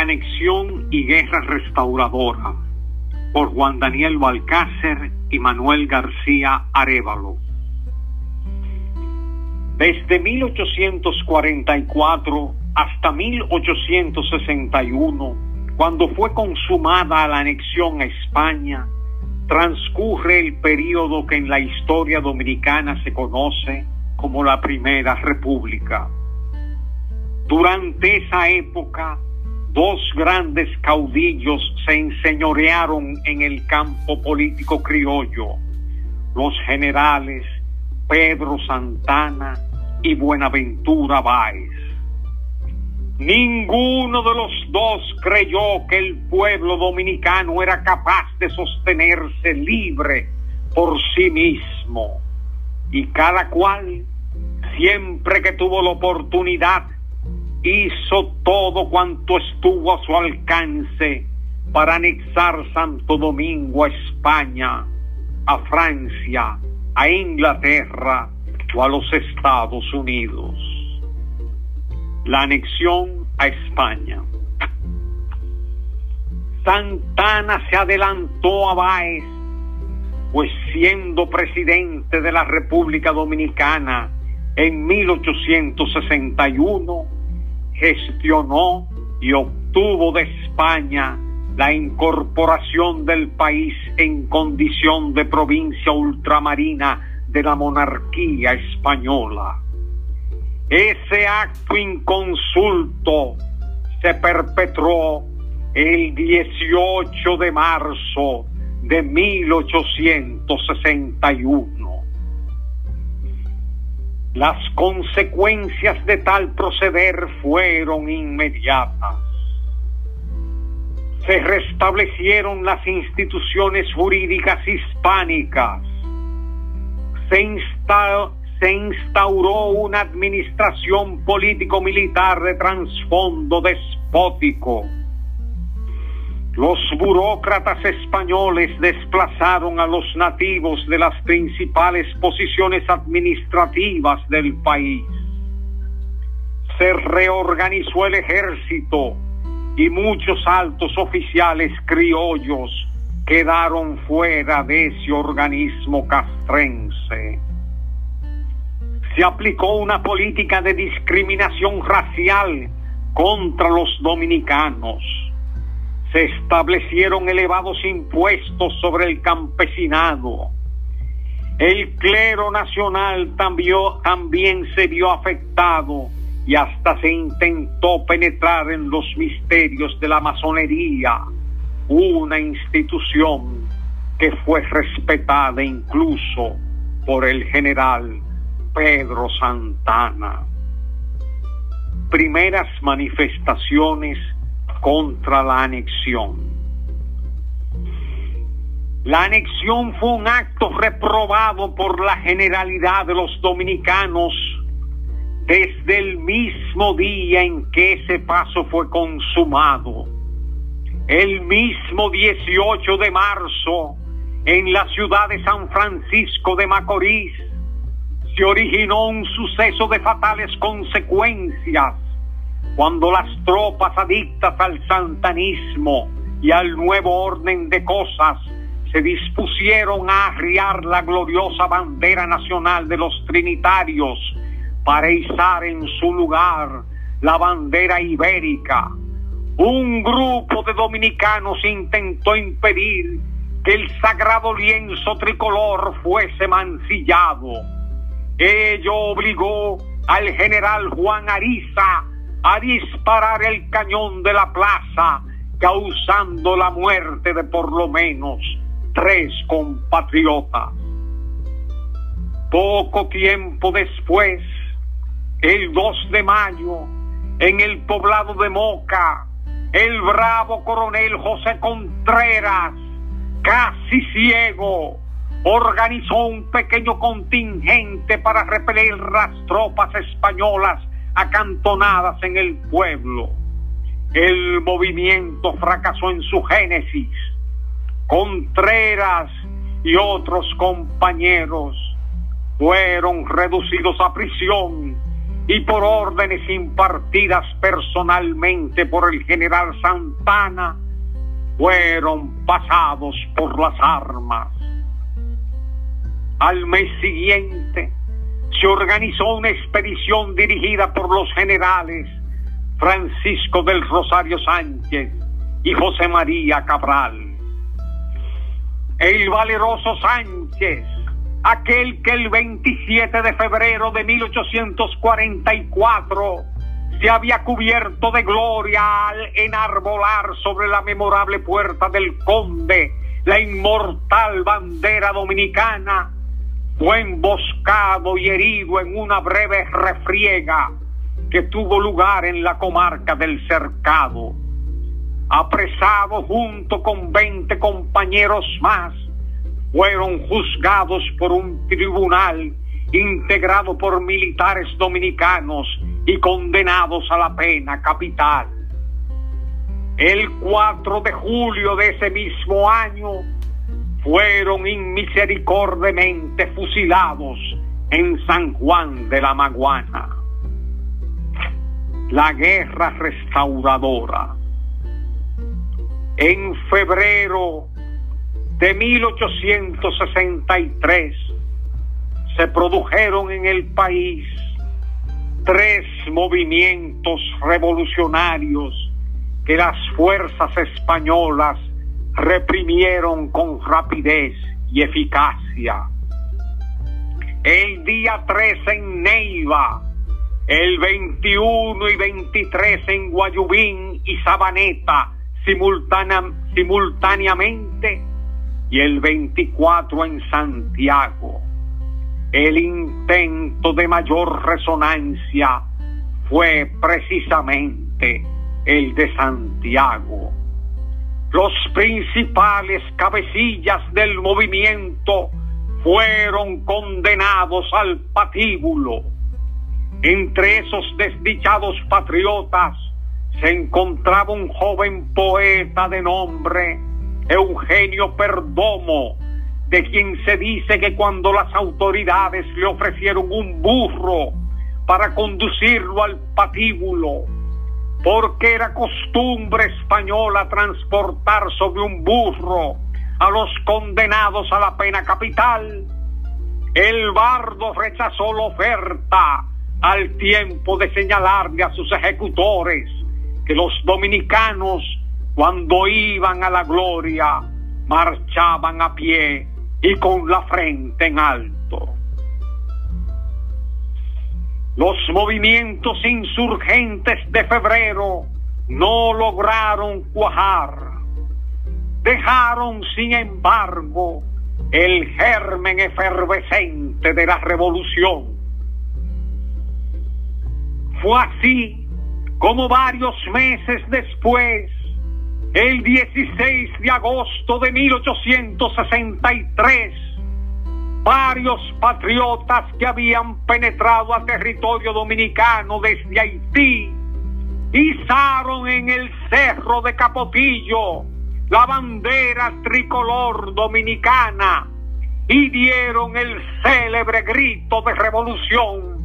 Anexión y Guerra Restauradora por Juan Daniel Balcácer y Manuel García Arevalo. Desde 1844 hasta 1861, cuando fue consumada la anexión a España, transcurre el periodo que en la historia dominicana se conoce como la Primera República. Durante esa época, dos grandes caudillos se enseñorearon en el campo político criollo, los generales Pedro Santana y Buenaventura Báez. Ninguno de los dos creyó que el pueblo dominicano era capaz de sostenerse libre por sí mismo y cada cual, siempre que tuvo la oportunidad, hizo todo cuanto estuvo a su alcance para anexar Santo Domingo a España, a Francia, a Inglaterra o a los Estados Unidos. La anexión a España. Santana se adelantó a Báez, pues siendo presidente de la República Dominicana en 1861, gestionó y obtuvo de España la incorporación del país en condición de provincia ultramarina de la monarquía española. Ese acto inconsulto se perpetró el 18 de marzo de 1861. Las consecuencias de tal proceder fueron inmediatas. Se restablecieron las instituciones jurídicas hispánicas. Se, instauró una administración político-militar de trasfondo despótico los burócratas españoles desplazaron a los nativos de las principales posiciones administrativas del país. Se reorganizó el ejército y muchos altos oficiales criollos quedaron fuera de ese organismo castrense. Se aplicó una política de discriminación racial contra los dominicanos se establecieron elevados impuestos sobre el campesinado. El clero nacional también, se vio afectado y hasta se intentó penetrar en los misterios de la masonería, una institución que fue respetada incluso por el general Pedro Santana. Primeras manifestaciones contra la anexión. La anexión fue un acto reprobado por la generalidad de los dominicanos desde el mismo día en que ese paso fue consumado. El mismo 18 de marzo, en la ciudad de San Francisco de Macorís, se originó un suceso de fatales consecuencias cuando las tropas adictas al santanismo y al nuevo orden de cosas se dispusieron a arriar la gloriosa bandera nacional de los trinitarios para izar en su lugar la bandera ibérica. Un grupo de dominicanos intentó impedir que el sagrado lienzo tricolor fuese mancillado. Ello obligó al general Juan Ariza a disparar el cañón de la plaza, causando la muerte de por lo menos tres compatriotas. Poco tiempo después, el 2 de mayo, en el poblado de Moca, el bravo coronel José Contreras, casi ciego, organizó un pequeño contingente para repeler las tropas españolas acantonadas en el pueblo. El movimiento fracasó en su génesis. Contreras y otros compañeros fueron reducidos a prisión y por órdenes impartidas personalmente por el general Santana, fueron pasados por las armas. Al mes siguiente se organizó una expedición dirigida por los generales Francisco del Rosario Sánchez y José María Cabral. El valeroso Sánchez, aquel que el 27 de febrero de 1844 se había cubierto de gloria al enarbolar sobre la memorable puerta del conde la inmortal bandera dominicana, fue emboscado y herido en una breve refriega que tuvo lugar en la comarca del Cercado. Apresado junto con 20 compañeros más, fueron juzgados por un tribunal integrado por militares dominicanos y condenados a la pena capital. El 4 de julio de ese mismo año fueron inmisericordiamente fusilados en San Juan de la Maguana. La guerra restauradora. En febrero de 1863 se produjeron en el país tres movimientos revolucionarios que las fuerzas españolas reprimieron con rapidez y eficacia. El día 3 en Neiva, el 21 y 23 en Guayubín y Sabaneta simultáneamente y el 24 en Santiago. El intento de mayor resonancia fue precisamente el de Santiago. Los principales cabecillas del movimiento fueron condenados al patíbulo. Entre esos desdichados patriotas se encontraba un joven poeta de nombre Eugenio Perdomo, de quien se dice que cuando las autoridades le ofrecieron un burro para conducirlo al patíbulo, porque era costumbre española transportar sobre un burro a los condenados a la pena capital, el bardo rechazó la oferta al tiempo de señalarle a sus ejecutores que los dominicanos cuando iban a la gloria, marchaban a pie y con la frente en alto. Los movimientos insurgentes de febrero no lograron cuajar. Dejaron, sin embargo, el germen efervescente de la revolución. Fue así como varios meses después el 16 de agosto de 1863, varios patriotas que habían penetrado a territorio dominicano desde Haití izaron en el cerro de Capotillo la bandera tricolor dominicana y dieron el célebre grito de revolución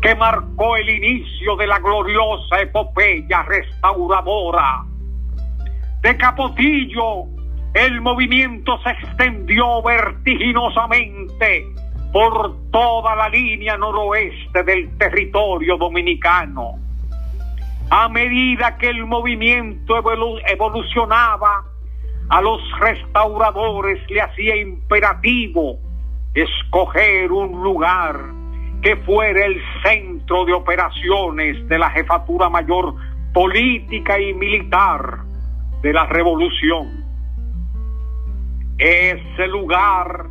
que marcó el inicio de la gloriosa epopeya restauradora de Capotillo, el movimiento se extendió vertiginosamente por toda la línea noroeste del territorio dominicano. A medida que el movimiento evolucionaba, a los restauradores le hacía imperativo escoger un lugar que fuera el centro de operaciones de la jefatura mayor política y militar de la revolución. Ese lugar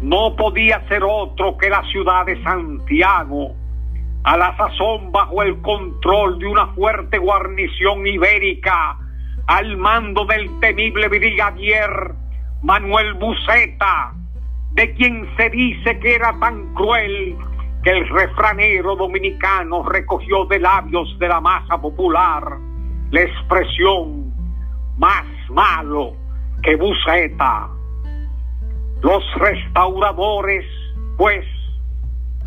no podía ser otro que la ciudad de Santiago, a la sazón bajo el control de una fuerte guarnición ibérica al mando del temible brigadier Manuel Buceta, de quien se dice que era tan cruel que el refranero dominicano recogió de labios de la masa popular la expresión más malo que. Los restauradores, pues,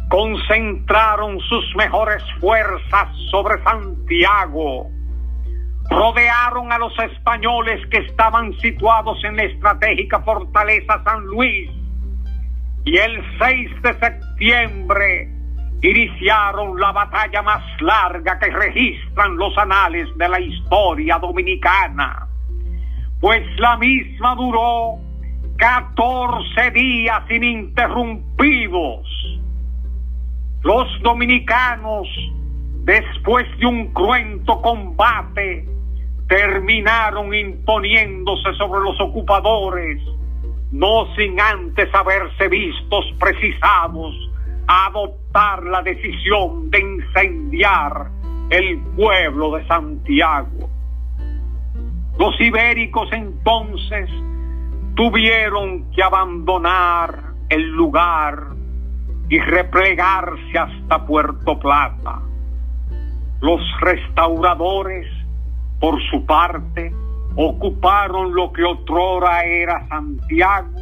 concentraron sus mejores fuerzas sobre Santiago, rodearon a los españoles que estaban situados en la estratégica fortaleza San Luis y el 6 de septiembre iniciaron la batalla más larga que registran los anales de la historia dominicana, pues la misma duró 14 días ininterrumpidos. Los dominicanos, después de un cruento combate, terminaron imponiéndose sobre los ocupadores no sin antes haberse vistos precisados a adoptar la decisión de incendiar el pueblo de Santiago. Los ibéricos entonces tuvieron que abandonar el lugar y replegarse hasta Puerto Plata. Los restauradores, por su parte, ocuparon lo que otrora era Santiago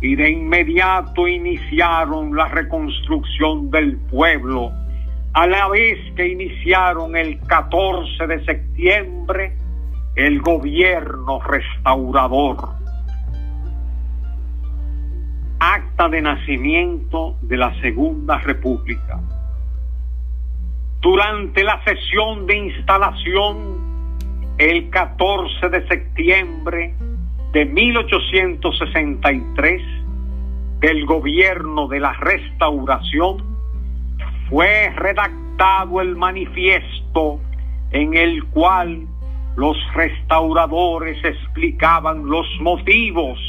y de inmediato iniciaron la reconstrucción del pueblo, a la vez que iniciaron el 14 de septiembre el gobierno restaurador. Acta de nacimiento de la Segunda República. Durante la sesión de instalación el 14 de septiembre de 1863 del gobierno de la restauración fue redactado el manifiesto en el cual los restauradores explicaban los motivos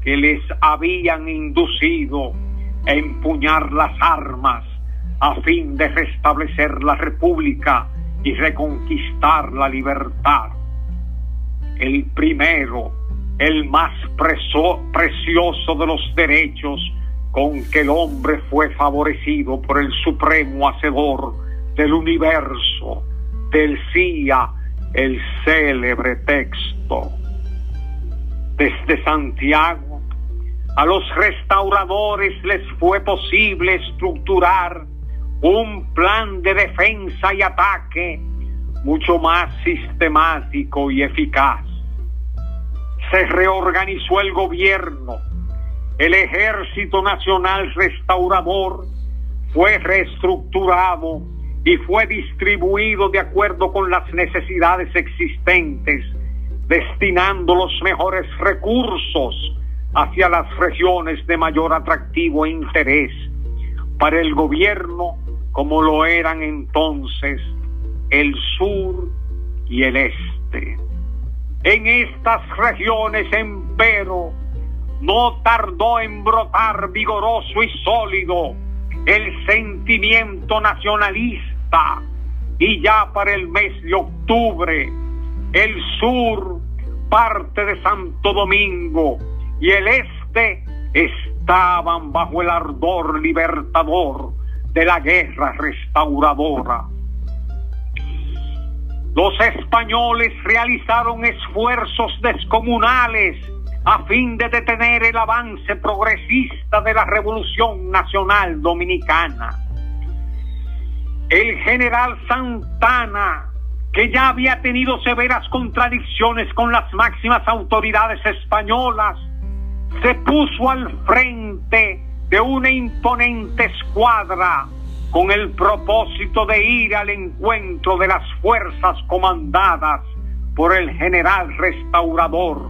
que les habían inducido a empuñar las armas a fin de restablecer la república y reconquistar la libertad. El primero, el más precioso de los derechos con que el hombre fue favorecido por el supremo hacedor del universo, decía el célebre texto. Desde Santiago, a los restauradores les fue posible estructurar un plan de defensa y ataque mucho más sistemático y eficaz. Se reorganizó el gobierno, el ejército nacional restaurador fue reestructurado y fue distribuido de acuerdo con las necesidades existentes, destinando los mejores recursos hacia las regiones de mayor atractivo e interés para el gobierno como lo eran entonces el sur y el este. En estas regiones, empero, no tardó en brotar vigoroso y sólido el sentimiento nacionalista y ya para el mes de octubre el sur, parte de Santo Domingo y el este estaban bajo el ardor libertador de la guerra restauradora. Los españoles realizaron esfuerzos descomunales a fin de detener el avance progresista de la Revolución Nacional Dominicana. El general Santana, que ya había tenido severas contradicciones con las máximas autoridades españolas, se puso al frente de una imponente escuadra con el propósito de ir al encuentro de las fuerzas comandadas por el general restaurador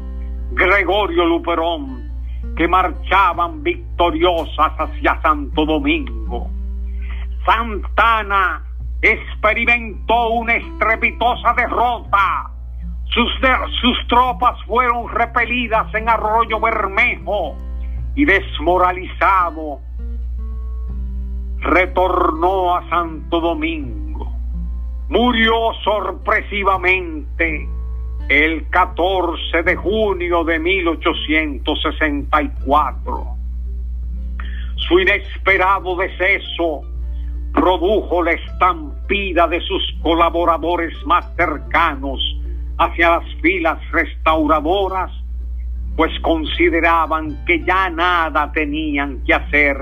Gregorio Luperón, que marchaban victoriosas hacia Santo Domingo. Santana experimentó una estrepitosa derrota. Sus, sus tropas fueron repelidas en Arroyo Bermejo y desmoralizado, retornó a Santo Domingo. Murió sorpresivamente el 14 de junio de 1864. Su inesperado deceso produjo la estampida de sus colaboradores más cercanos hacia las filas restauradoras pues consideraban que ya nada tenían que hacer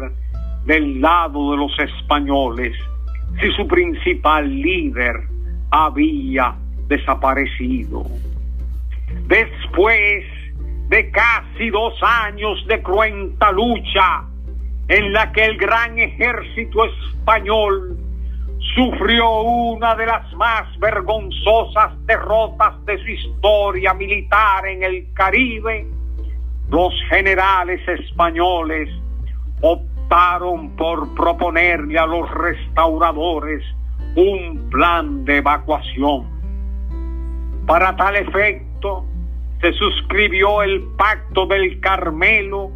del lado de los españoles si su principal líder había desaparecido. Después de casi dos años de cruenta lucha en la que el gran ejército español sufrió una de las más vergonzosas derrotas de su historia militar en el Caribe, los generales españoles optaron por proponerle a los restauradores un plan de evacuación. Para tal efecto, se suscribió el Pacto del Carmelo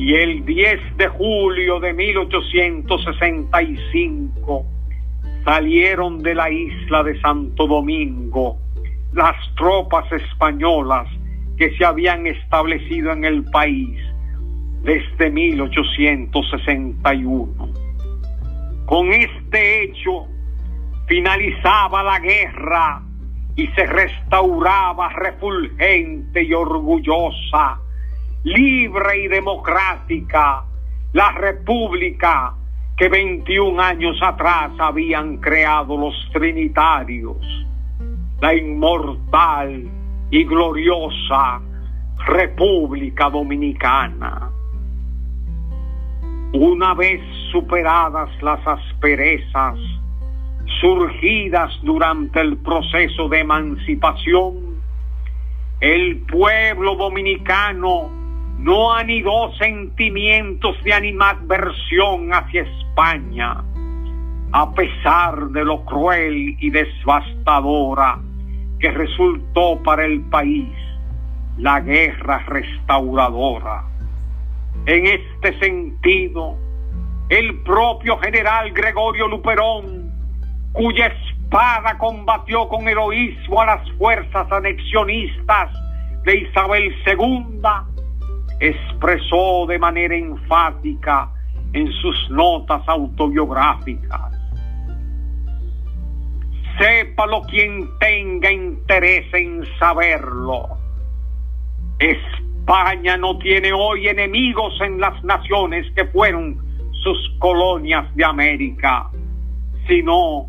y el 10 de julio de 1865 salieron de la isla de Santo Domingo las tropas españolas que se habían establecido en el país desde 1861. Con este hecho finalizaba la guerra y se restauraba refulgente y orgullosa, libre y democrática, la república que 21 años atrás habían creado los trinitarios, la inmortal y gloriosa República Dominicana. Una vez superadas las asperezas surgidas durante el proceso de emancipación, el pueblo dominicano no anidó sentimientos de animadversión hacia España, a pesar de lo cruel y devastadora que resultó para el país la guerra restauradora. En este sentido, el propio general Gregorio Luperón, cuya espada combatió con heroísmo a las fuerzas anexionistas de Isabel II, expresó de manera enfática en sus notas autobiográficas. Sépalo quien tenga interés en saberlo. España no tiene hoy enemigos en las naciones que fueron sus colonias de América, sino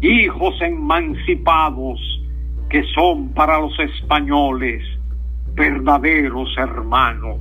hijos emancipados que son para los españoles verdaderos hermanos.